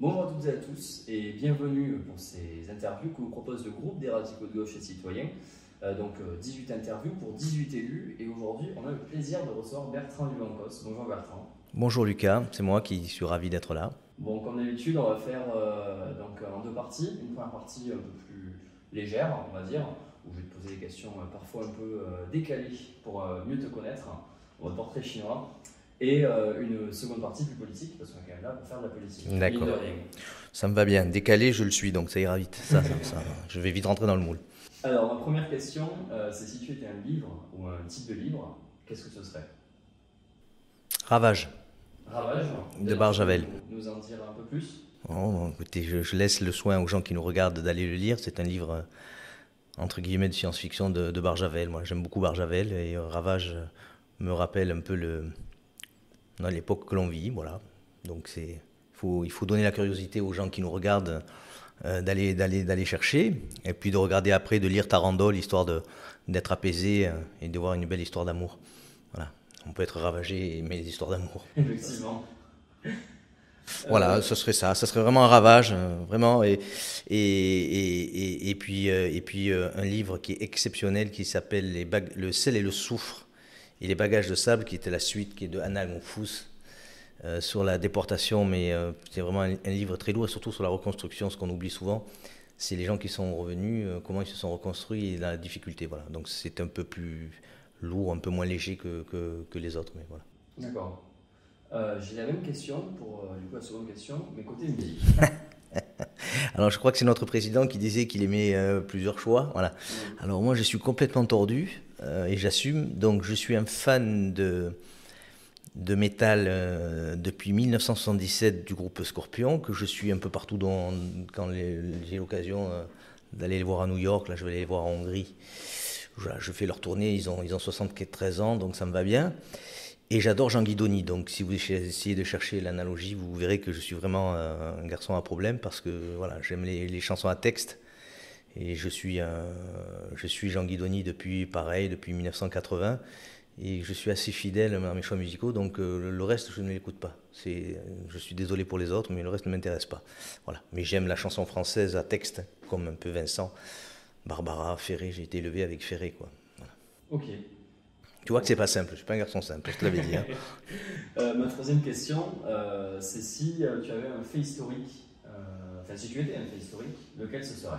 Bonjour à toutes et à tous et bienvenue pour ces interviews que vous propose le groupe des radicaux de gauche et citoyens. Euh, donc 18 interviews pour 18 élus et aujourd'hui on a le plaisir de recevoir Bertrand Lumancos. Bonjour Bertrand. Bonjour Lucas, c'est moi qui suis ravi d'être là. Bon, comme d'habitude, on va faire euh, donc, en deux parties. Une première partie un peu plus légère, on va dire, où je vais te poser des questions euh, parfois un peu décalées pour mieux te connaître, votre portrait chinois et euh, une seconde partie plus politique, parce qu'on est quand même là pour faire de la politique. D'accord. Ça me va bien. Décalé, je le suis, donc ça ira vite. Ça, ça, je vais vite rentrer dans le moule. Alors, ma première question, euh, c'est si tu étais un livre ou un type de livre, qu'est-ce que ce serait? Ravage. Ravage De Barjavel. Nous en dire un peu plus? Oh, écoutez, je, laisse le soin aux gens qui nous regardent d'aller le lire. C'est un livre, euh, entre guillemets, de science-fiction de, de Barjavel. Moi, j'aime beaucoup Barjavel et Ravage me rappelle un peu le, dans l'époque que l'on vit. Voilà. Donc c'est, faut, il faut donner la curiosité aux gens qui nous regardent euh, d'aller, d'aller, d'aller chercher, et puis de regarder après, de lire Tarandol, histoire de, d'être apaisé euh, et de voir une belle histoire d'amour. Voilà. On peut être ravagé et aimer les histoires d'amour. Effectivement. Voilà, ce serait ça. Ce serait vraiment un ravage, euh, vraiment. Et, et, et, et puis, et puis un livre qui est exceptionnel qui s'appelle les Le sel et le soufre et les bagages de sable, qui était la suite qui est de Anna Gonfous, euh, sur la déportation, mais euh, c'est vraiment un, livre très lourd, et surtout sur la reconstruction, ce qu'on oublie souvent, c'est les gens qui sont revenus, euh, comment ils se sont reconstruits et la difficulté. Voilà. Donc c'est un peu plus lourd, un peu moins léger que, que, les autres. Mais voilà. D'accord. J'ai la même question pour du coup, la seconde question, mais côté musique. Alors je crois que c'est notre président qui disait qu'il aimait plusieurs choix. Voilà. Alors moi je suis complètement tordu. Euh, et j'assume. Donc je suis un fan de, de métal euh, depuis 1977 du groupe Scorpion, que je suis un peu partout quand j'ai l'occasion euh, d'aller les voir à New York, là je vais aller les voir en Hongrie. je fais leur tournée, ils ont, ils ont 73 ans, donc ça me va bien. Et j'adore Jean Guidoni, donc si vous essayez de chercher l'analogie, vous verrez que je suis vraiment un garçon à problème parce que voilà, j'aime les chansons à texte et je suis, je suis Jean Guidoni depuis, pareil, depuis 1980. Et je suis assez fidèle dans mes choix musicaux, donc euh, le reste, je ne l'écoute pas. C'est, je suis désolé pour les autres, mais le reste ne m'intéresse pas. Voilà. Mais j'aime la chanson française à texte, comme un peu Vincent, Barbara, Ferré. J'ai été élevé avec Ferré, quoi. Ok. Tu vois que c'est pas simple. Je suis pas un garçon simple. Je te l'avais dit. Hein. Euh, ma troisième question, euh, c'est si tu avais un fait historique, enfin si tu étais un fait historique, lequel ce serait?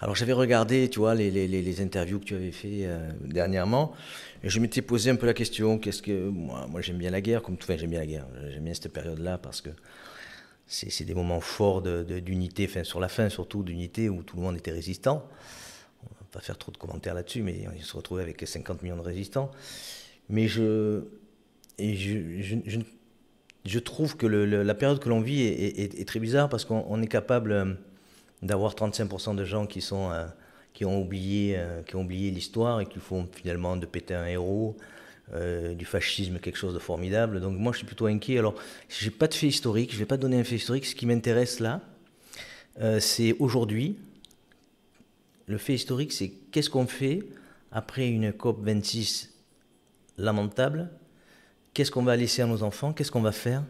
Alors j'avais regardé, tu vois, les, interviews que tu avais fait euh, dernièrement, et je m'étais posé un peu la question, qu'est-ce que moi, j'aime bien la guerre, comme tout, enfin j'aime bien la guerre, j'aime bien cette période-là parce que c'est des moments forts d'unité, enfin sur la fin surtout d'unité où tout le monde était résistant. On va pas faire trop de commentaires là-dessus, mais on se retrouvait avec 50 millions de résistants. Mais je, je, trouve que la période que l'on vit est, très bizarre parce qu'on est capable euh, d'avoir 35% de gens qui sont euh, qui ont oublié euh, qui ont oublié l'histoire et qui font finalement de péter un héros euh, du fascisme quelque chose de formidable. Donc moi je suis plutôt inquiet. Alors j'ai pas de fait historique je vais pas donner un fait historique. Ce qui m'intéresse là c'est aujourd'hui le fait historique c'est qu'est-ce qu'on fait après une COP 26 lamentable? Qu'est-ce qu'on va laisser à nos enfants? Qu'est-ce qu'on va faire?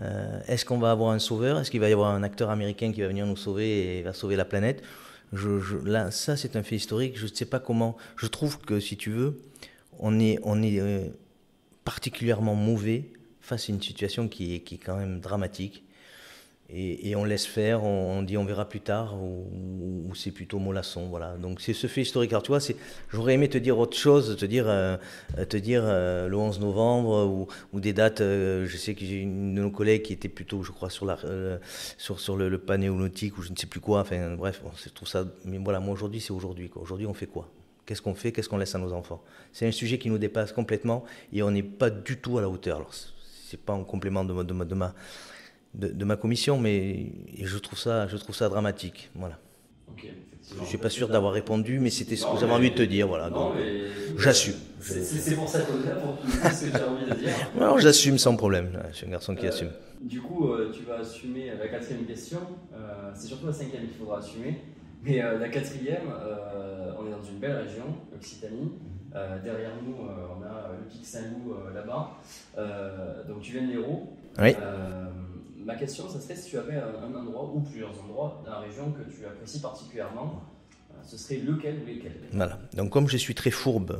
Euh, est-ce qu'on va avoir un sauveur? Est-ce qu'il va y avoir un acteur américain qui va venir nous sauver et va sauver la planète? Je, ça, c'est un fait historique. Je ne sais pas comment. Je trouve que, si tu veux, on est, euh, particulièrement mauvais face à une situation qui est quand même dramatique et, on laisse faire, on, dit on verra plus tard, ou, c'est plutôt mollasson, voilà. Donc c'est ce fait historique. Alors tu vois, j'aurais aimé te dire autre chose, te dire, euh, te dire euh, le 11 novembre ou, des dates. Euh, je sais que j'ai une de nos collègues qui était plutôt, je crois, sur sur, le, le panéolautique ou je ne sais plus quoi. Enfin bref, bon, c'est tout ça. Mais voilà, moi aujourd'hui c'est aujourd'hui. Aujourd'hui on fait quoi? Qu'est-ce qu'on fait? Qu'est-ce qu'on laisse à nos enfants? C'est un sujet qui nous dépasse complètement et on n'est pas du tout à la hauteur. Alors c'est pas en complément de, de, de ma de, ma commission, mais je trouve ça, je trouve ça dramatique. Voilà. je ne suis pas sûr d'avoir répondu, mais c'était ce que j'avais envie de te dire. Voilà, donc j'assume. C'est pour ça qu'on est là, pour ce que j'ai envie de dire. Alors j'assume sans problème. Je suis un garçon qui euh, assume. Du coup, euh, tu vas assumer la quatrième question. Euh, c'est surtout la cinquième qu'il faudra assumer. Mais la quatrième, on est dans une belle région, l'Occitanie. derrière nous, on a le pic Saint-Loup là-bas. donc tu viens de l'Hérault. Oui ma question, ça serait si tu avais un, endroit ou plusieurs endroits dans la région que tu apprécies particulièrement, ce serait lequel ou lesquels Voilà. Donc, comme je suis très fourbe,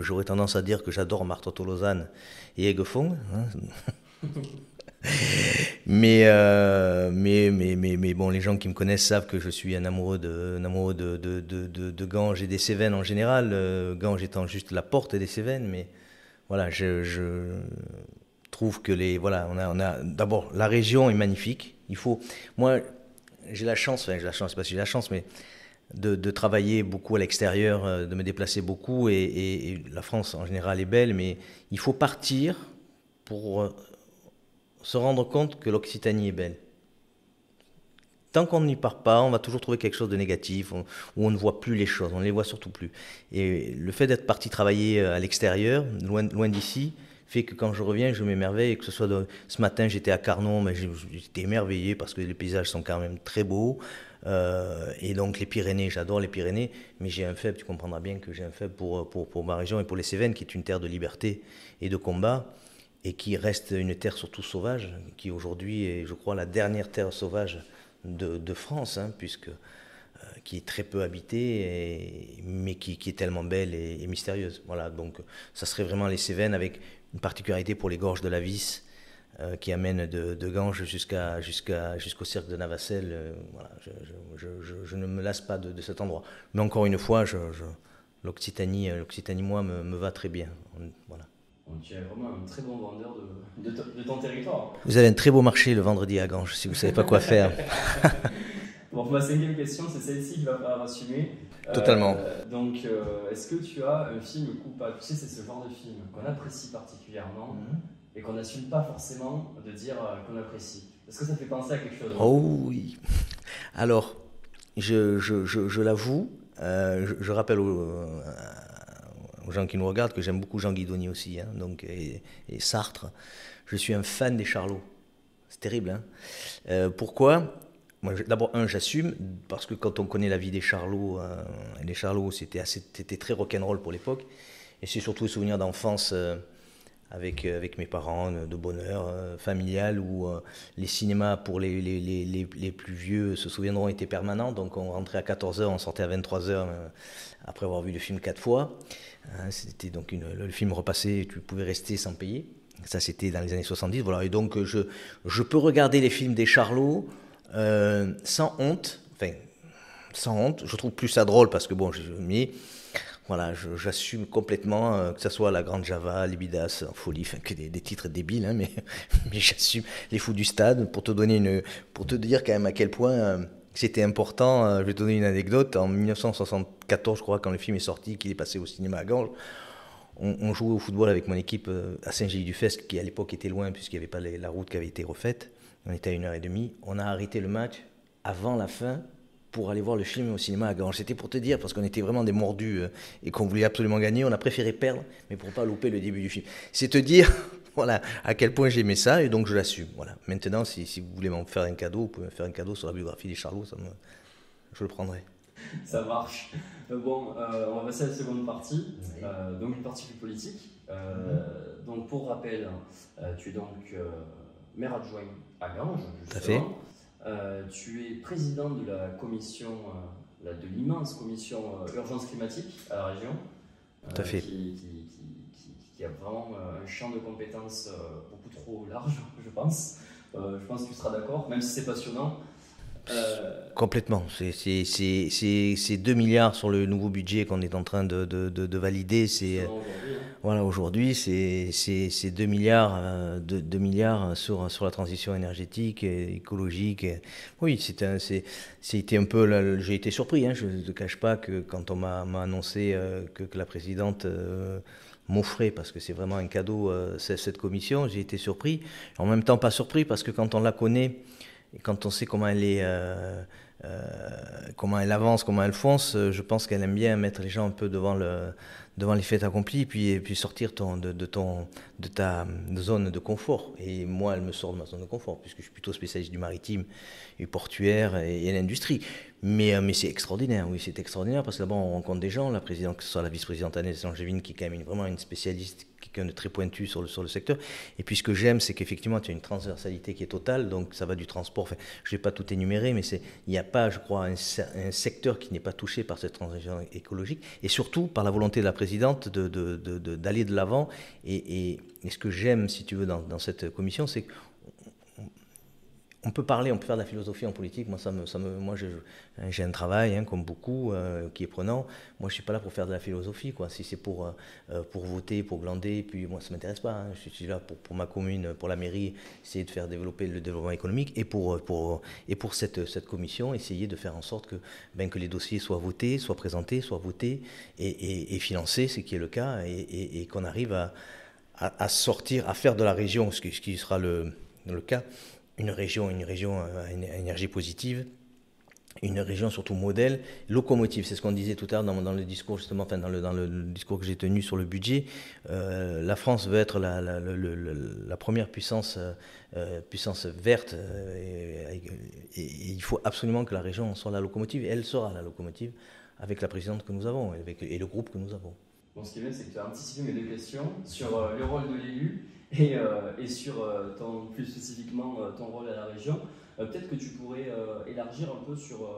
j'aurais tendance à dire que j'adore Marteau-Lausanne et Aiguefond. Hein. Euh, mais, mais, mais, mais, bon, les gens qui me connaissent savent que je suis un amoureux de, amoureux de, de, de, de, Ganges et des Cévennes en général. Euh, Ganges étant juste la porte des Cévennes, mais voilà, je trouve que les. Voilà, on a, on a d'abord, la région est magnifique. Il faut. Moi, j'ai la chance, enfin, j'ai la chance, pas si j'ai la chance, mais de, travailler beaucoup à l'extérieur, euh, de me déplacer beaucoup, et, la France en général est belle, mais il faut partir pour se rendre compte que l'Occitanie est belle. Tant qu'on n'y part pas, on va toujours trouver quelque chose de négatif, où on ne voit plus les choses, on ne les voit surtout plus. Et le fait d'être parti travailler euh, à l'extérieur, loin, loin d'ici, fait que quand je reviens, je m'émerveille. Que ce soit ce matin, j'étais à Carnon, mais j'étais émerveillé parce que les paysages sont quand même très beaux. Euh, et donc les Pyrénées, j'adore les Pyrénées, mais j'ai un faible, tu comprendras bien que j'ai un faible pour, pour, pour, ma région et pour les Cévennes, qui est une terre de liberté et de combat et qui reste une terre surtout sauvage, qui aujourd'hui est, je crois, la dernière terre sauvage de, France, hein, puisque qui est très peu habitée, mais qui, est tellement belle et, mystérieuse. Voilà, donc ça serait vraiment les Cévennes avec une particularité pour les gorges de la Vis, euh, qui amène de, Ganges jusqu'à, jusqu'à, jusqu'au cercle de Navacelle. Euh, voilà, je, ne me lasse pas de, cet endroit. Mais encore une fois, l'Occitanie, l'Occitanie, moi, me, me, va très bien. Voilà tu es vraiment un très bon vendeur de, de, ton territoire. Vous avez un très beau marché le vendredi à Ganges, si vous ne savez pas quoi faire. bon, ma cinquième question, c'est celle-ci qui va falloir assumer. Euh, Totalement. donc, euh, est-ce que tu as un film coupable? Tu sais, c'est ce genre de film qu'on apprécie particulièrement mhm. et qu'on n'assume pas forcément de dire euh, qu'on apprécie. Est-ce que ça fait penser à quelque chose? Oh oui. Alors, je, je, je, je l'avoue, je, rappelle au, aux gens qui nous regardent que j'aime beaucoup Jean Guidoni aussi, hein, donc, et, Sartre. Je suis un fan des Charlots. C'est terrible. Hein euh, D'abord, un, j'assume, parce que quand on connaît la vie des Charlots, euh, les Charlots, c'était, c'était très rock'n'roll pour l'époque. Et c'est surtout un souvenir d'enfance euh, avec, avec mes parents, de bonheur familial, où les cinémas pour les, les, les, les, plus vieux se souviendront étaient permanents. Donc on rentrait à 14h, on sortait à 23h après avoir vu le film quatre fois. Hein, c'était donc le film repassé, tu pouvais rester sans payer. Ça, c'était dans les années 70. Voilà. Et donc, je, je peux regarder les films des Charlots euh, sans honte. Enfin, sans honte. Je trouve plus ça drôle parce que, bon, mais voilà, j'assume complètement euh, que ce soit La Grande Java, Les Bidas, en folie, enfin, que des, titres débiles, hein, mais, j'assume Les Fous du Stade pour te donner une, pour te dire quand même à quel point. Euh, c'était important. Je vais te donner une anecdote. En 1974, je crois, quand le film est sorti, qu'il est passé au cinéma à Ganges, on, jouait au football avec mon équipe à Saint-Gilles-du-Fest, qui à l'époque était loin puisqu'il n'y avait pas la route qui avait été refaite. On était à une heure et demie. On a arrêté le match avant la fin pour aller voir le film au cinéma à Ganges. C'était pour te dire, parce qu'on était vraiment des mordus euh, et qu'on voulait absolument gagner, on a préféré perdre, mais pour pas louper le début du film. C'est te dire voilà, à quel point j'aimais ça et donc je l'assume. Voilà. Maintenant, si, si vous voulez m'en faire un cadeau, vous pouvez me faire un cadeau sur la biographie des Charlots, ça me, je le prendrai. Ça marche. Euh, bon, euh, on va passer à la seconde partie, euh, donc une partie plus politique. Mhm. Donc pour rappel, tu es donc maire adjoint à Ganges, justement. Tout à fait. tu es président de la commission, de l'immense commission urgence climatique à la région. Tout à fait qui a vraiment euh, un champ de compétences euh, beaucoup trop large, je pense. Euh, je pense que tu seras d'accord, même si c'est passionnant. Complètement. C'est 2 milliards sur le nouveau budget qu'on est en train de, de, de, valider. C'est. Voilà aujourd'hui, c'est 2 milliards, 2, milliards sur, la transition énergétique, et écologique. Oui, c'était un peu. J'ai été surpris. Hein, je ne te cache pas que quand on m'a annoncé que, que, la présidente m'offrait, parce que c'est vraiment un cadeau, euh, cette commission, j'ai été surpris. En même temps, pas surpris, parce que quand on la connaît, et quand on sait comment elle est, euh, comment elle avance, comment elle fonce, je pense qu'elle aime bien mettre les gens un peu devant le, devant les faits accomplis, puis, et puis sortir ton, de, ton, de ta zone de confort. Et moi, elle me sort de ma zone de confort, puisque je suis plutôt spécialiste du maritime, du portuaire et, et l'industrie. Mais, euh, mais c'est extraordinaire, oui, c'est extraordinaire, parce que d'abord, on rencontre des gens, la présidente, que ce soit la vice-présidente Annette Langevine, qui est quand même vraiment une spécialiste quelqu'un de très pointu sur le, sur le secteur. Et puis ce que j'aime, c'est qu'effectivement, tu as une transversalité qui est totale, donc ça va du transport. Enfin, je ne vais pas tout énumérer, mais il n'y a pas, je crois, un, secteur qui n'est pas touché par cette transition écologique, et surtout par la volonté de la présidente d'aller de, l'avant. Et, ce que j'aime, si tu veux, dans, dans cette commission, c'est on peut parler, on peut faire de la philosophie en politique. Moi, ça me, moi, j'ai un travail, hein, comme beaucoup, euh, qui est prenant. Moi, je suis pas là pour faire de la philosophie, quoi. Si c'est pour euh, euh, pour voter, pour glander, puis moi, ça m'intéresse pas. Hein. Je suis là pour, ma commune, pour la mairie, essayer de faire développer le développement économique, et pour pour et pour cette cette commission, essayer de faire en sorte que ben que les dossiers soient votés, soient présentés, soient votés et, financés, ce qui est le cas, et, qu'on arrive à, à, sortir, à faire de la région, ce qui, ce qui sera le le cas, une région, une région à énergie positive, une région surtout modèle, locomotive, c'est ce qu'on disait tout à l'heure dans, le discours justement, enfin dans le, discours que j'ai tenu sur le budget. Euh, la France veut être la, première puissance, euh, puissance verte euh, et, il faut absolument que la région soit la locomotive et elle sera la locomotive avec la présidente que nous avons et le groupe que nous avons. Ce qui est bien, c'est que tu as anticipé mes deux questions sur euh, le rôle de l'élu et, euh, sur euh, plus spécifiquement ton rôle à la région. Peut-être que tu pourrais élargir un peu sur,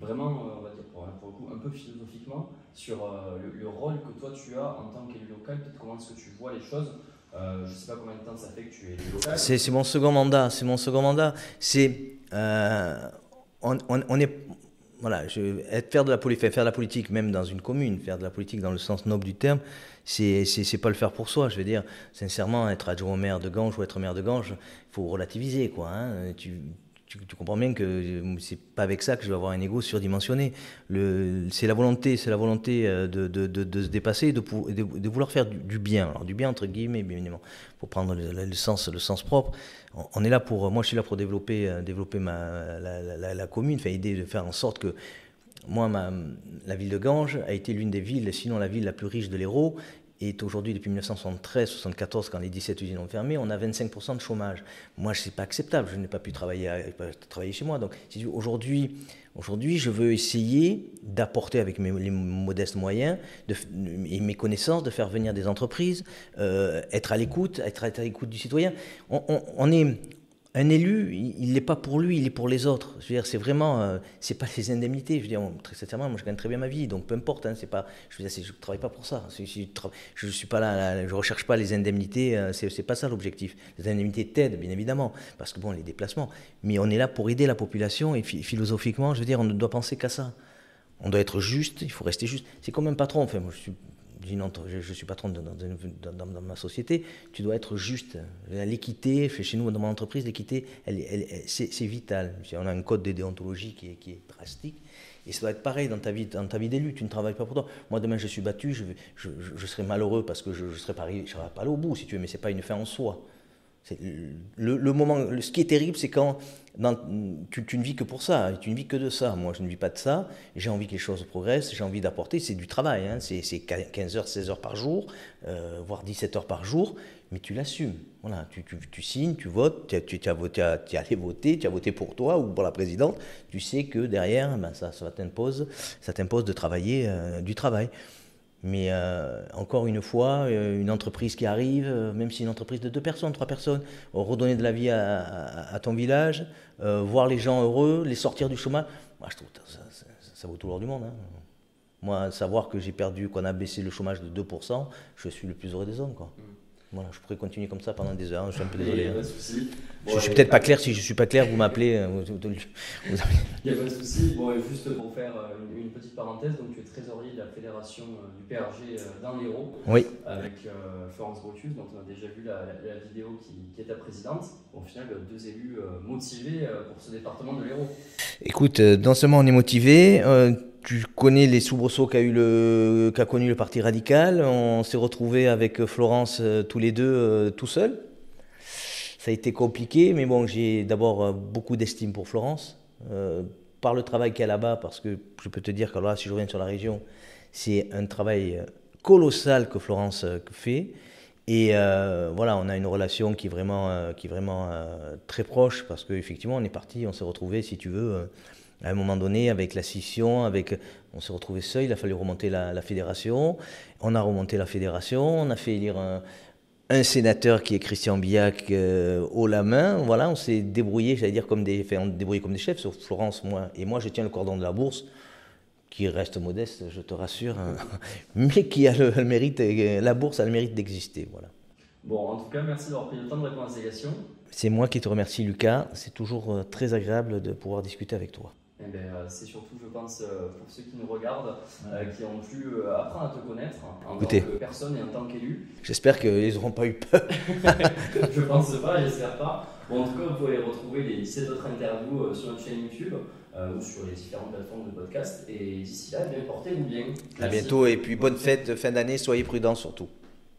vraiment, on va dire pour, pour, le coup, un peu philosophiquement, sur le, le, rôle que toi tu as en tant qu'élu local, comment est-ce que tu vois les choses. je ne sais pas combien de temps ça fait que tu es élu local. C'est mon second mandat, c'est mon second mandat. C'est on, est voilà, je, être, faire, de la, politique, même dans une commune, faire de la politique dans le sens noble du terme, c'est pas le faire pour soi. Je veux dire, sincèrement, être adjoint au maire de Ganges ou être maire de Ganges, il faut relativiser, quoi. Hein. Tu, comprends bien que c'est pas avec ça que je vais avoir un ego surdimensionné. C'est la volonté, c'est la volonté euh, de, de, se dépasser, de, vouloir faire du, bien. Alors du bien entre guillemets, bien évidemment, pour prendre le, sens, le sens propre. On, est là pour, moi je suis là pour développer, euh, développer ma, la, commune, enfin aider de faire en sorte que moi, la ville de Ganges a été l'une des villes, sinon la ville la plus riche de l'Hérault, est aujourd'hui, depuis 1973-74, quand les 17 usines ont fermé, on a 25% de chômage. Moi, ce n'est pas acceptable. Je n'ai pas pu travailler, chez moi. Donc, aujourd'hui, aujourd'hui, je veux essayer d'apporter avec mes, modestes moyens et mes connaissances, de faire venir des entreprises, euh, être à l'écoute, être, à l'écoute du citoyen. On est un élu, il n'est pas pour lui, il est pour les autres. Je veux dire, c'est vraiment, euh, c'est pas les indemnités. Je veux dire, très sincèrement, moi je gagne très bien ma vie, donc peu importe. Hein, c'est pas, je veux dire, je travaille pas pour ça. Je, je, suis pas là, je recherche pas les indemnités. Euh, c'est pas ça l'objectif. Les indemnités t'aident, bien évidemment, parce que bon, les déplacements. Mais on est là pour aider la population et philosophiquement, je veux dire, on ne doit penser qu'à ça. On doit être juste. Il faut rester juste. C'est comme un patron. Enfin, moi, je suis je, suis patron dans, ma société, tu dois être juste. L'équité, chez nous, dans mon entreprise, l'équité, c'est vital. On a un code de déontologie qui est, drastique. Et ça doit être pareil dans ta vie, dans ta vie d'élu. Tu ne travailles pas pour toi. Moi, demain, je suis battu, je, je, je serai malheureux parce que je ne serai pas, je serai pas allé au bout, si tu veux, mais ce n'est pas une fin en soi. Le, le, moment, ce qui est terrible, c'est quand tu, tu, ne vis que pour ça, tu ne vis que de ça. Moi, je ne vis pas de ça. J'ai envie que les choses progressent, j'ai envie d'apporter. C'est du travail, hein. c'est 15 heures, 16 heures par jour, euh, voire 17 heures par jour, mais tu l'assumes. Voilà, tu, tu, tu, signes, tu votes, tu, as, voté, es allé voter, tu as voté pour toi ou pour la présidente. Tu sais que derrière, ben, ça, ça t'impose de travailler euh, du travail. Mais euh, encore une fois, euh, une entreprise qui arrive, euh, même si une entreprise de deux personnes, trois personnes, redonner de la vie à, ton village, voir les gens heureux, les sortir du chômage, moi je trouve ça, vaut tout l'or du monde. Hein. Moi, savoir que j'ai perdu, qu'on a baissé le chômage de 2%, je suis le plus heureux des hommes. Quoi. Mm. Voilà, je pourrais continuer comme ça pendant des heures, je suis un peu désolé. Il n'y a pas de souci. Bon, je suis peut-être pas clair, si je ne suis pas clair, vous m'appelez. Il n'y a pas de souci. Bon, juste pour faire euh, une, une, petite parenthèse, donc tu es trésorier de la fédération euh, du PRG euh, dans l'Hérault. Oui. Avec euh, Florence Brutus, dont on a déjà vu la, la, la vidéo qui, qui, est ta présidente. Au final, deux élus euh, motivés pour ce département de l'Hérault. Écoute, non seulement on est motivé, tu connais les soubresauts qu'a le connu le parti radical. On s'est retrouvé avec Florence euh, tous les deux euh, tout seuls. Ça a été compliqué, mais bon, j'ai d'abord euh, beaucoup d'estime pour Florence. par le travail qu'il y a là-bas, parce que je peux te dire que là, si je reviens sur la région, c'est un travail colossal que Florence fait. Et voilà, on a une relation qui est vraiment, qui est vraiment très proche parce qu'effectivement, on est parti, on s'est retrouvé, si tu veux, à un moment donné, avec la scission, avec, on s'est retrouvé seul, il a fallu remonter la, fédération. On a remonté la fédération, on a fait élire un, sénateur qui est Christian Billac euh, haut la main. Voilà, on s'est débrouillé, j'allais dire, comme des, on débrouillé comme des chefs, sauf Florence, moi. Et moi, je tiens le cordon de la bourse, qui reste modeste, je te rassure, hein, mais qui a le, mérite, la bourse a le mérite d'exister. Voilà. Bon, en tout cas, merci d'avoir pris le temps de répondre à ces questions. C'est moi qui te remercie, Lucas. C'est toujours euh, très agréable de pouvoir discuter avec toi. Eh ben, euh, c'est surtout, je pense, euh, pour ceux qui nous regardent, euh, qui ont pu apprendre à te connaître en tant que personne et en tant qu'élu. J'espère qu'ils n'auront pas eu peur. je pense pas, j'espère pas. Bon, en tout cas, vous pouvez retrouver les 17 autres interviews sur notre chaîne YouTube ou sur les différentes plateformes de podcast. Et d'ici là, bien portez-vous bien. À bientôt et puis bonne fête de fin d'année, soyez prudents surtout.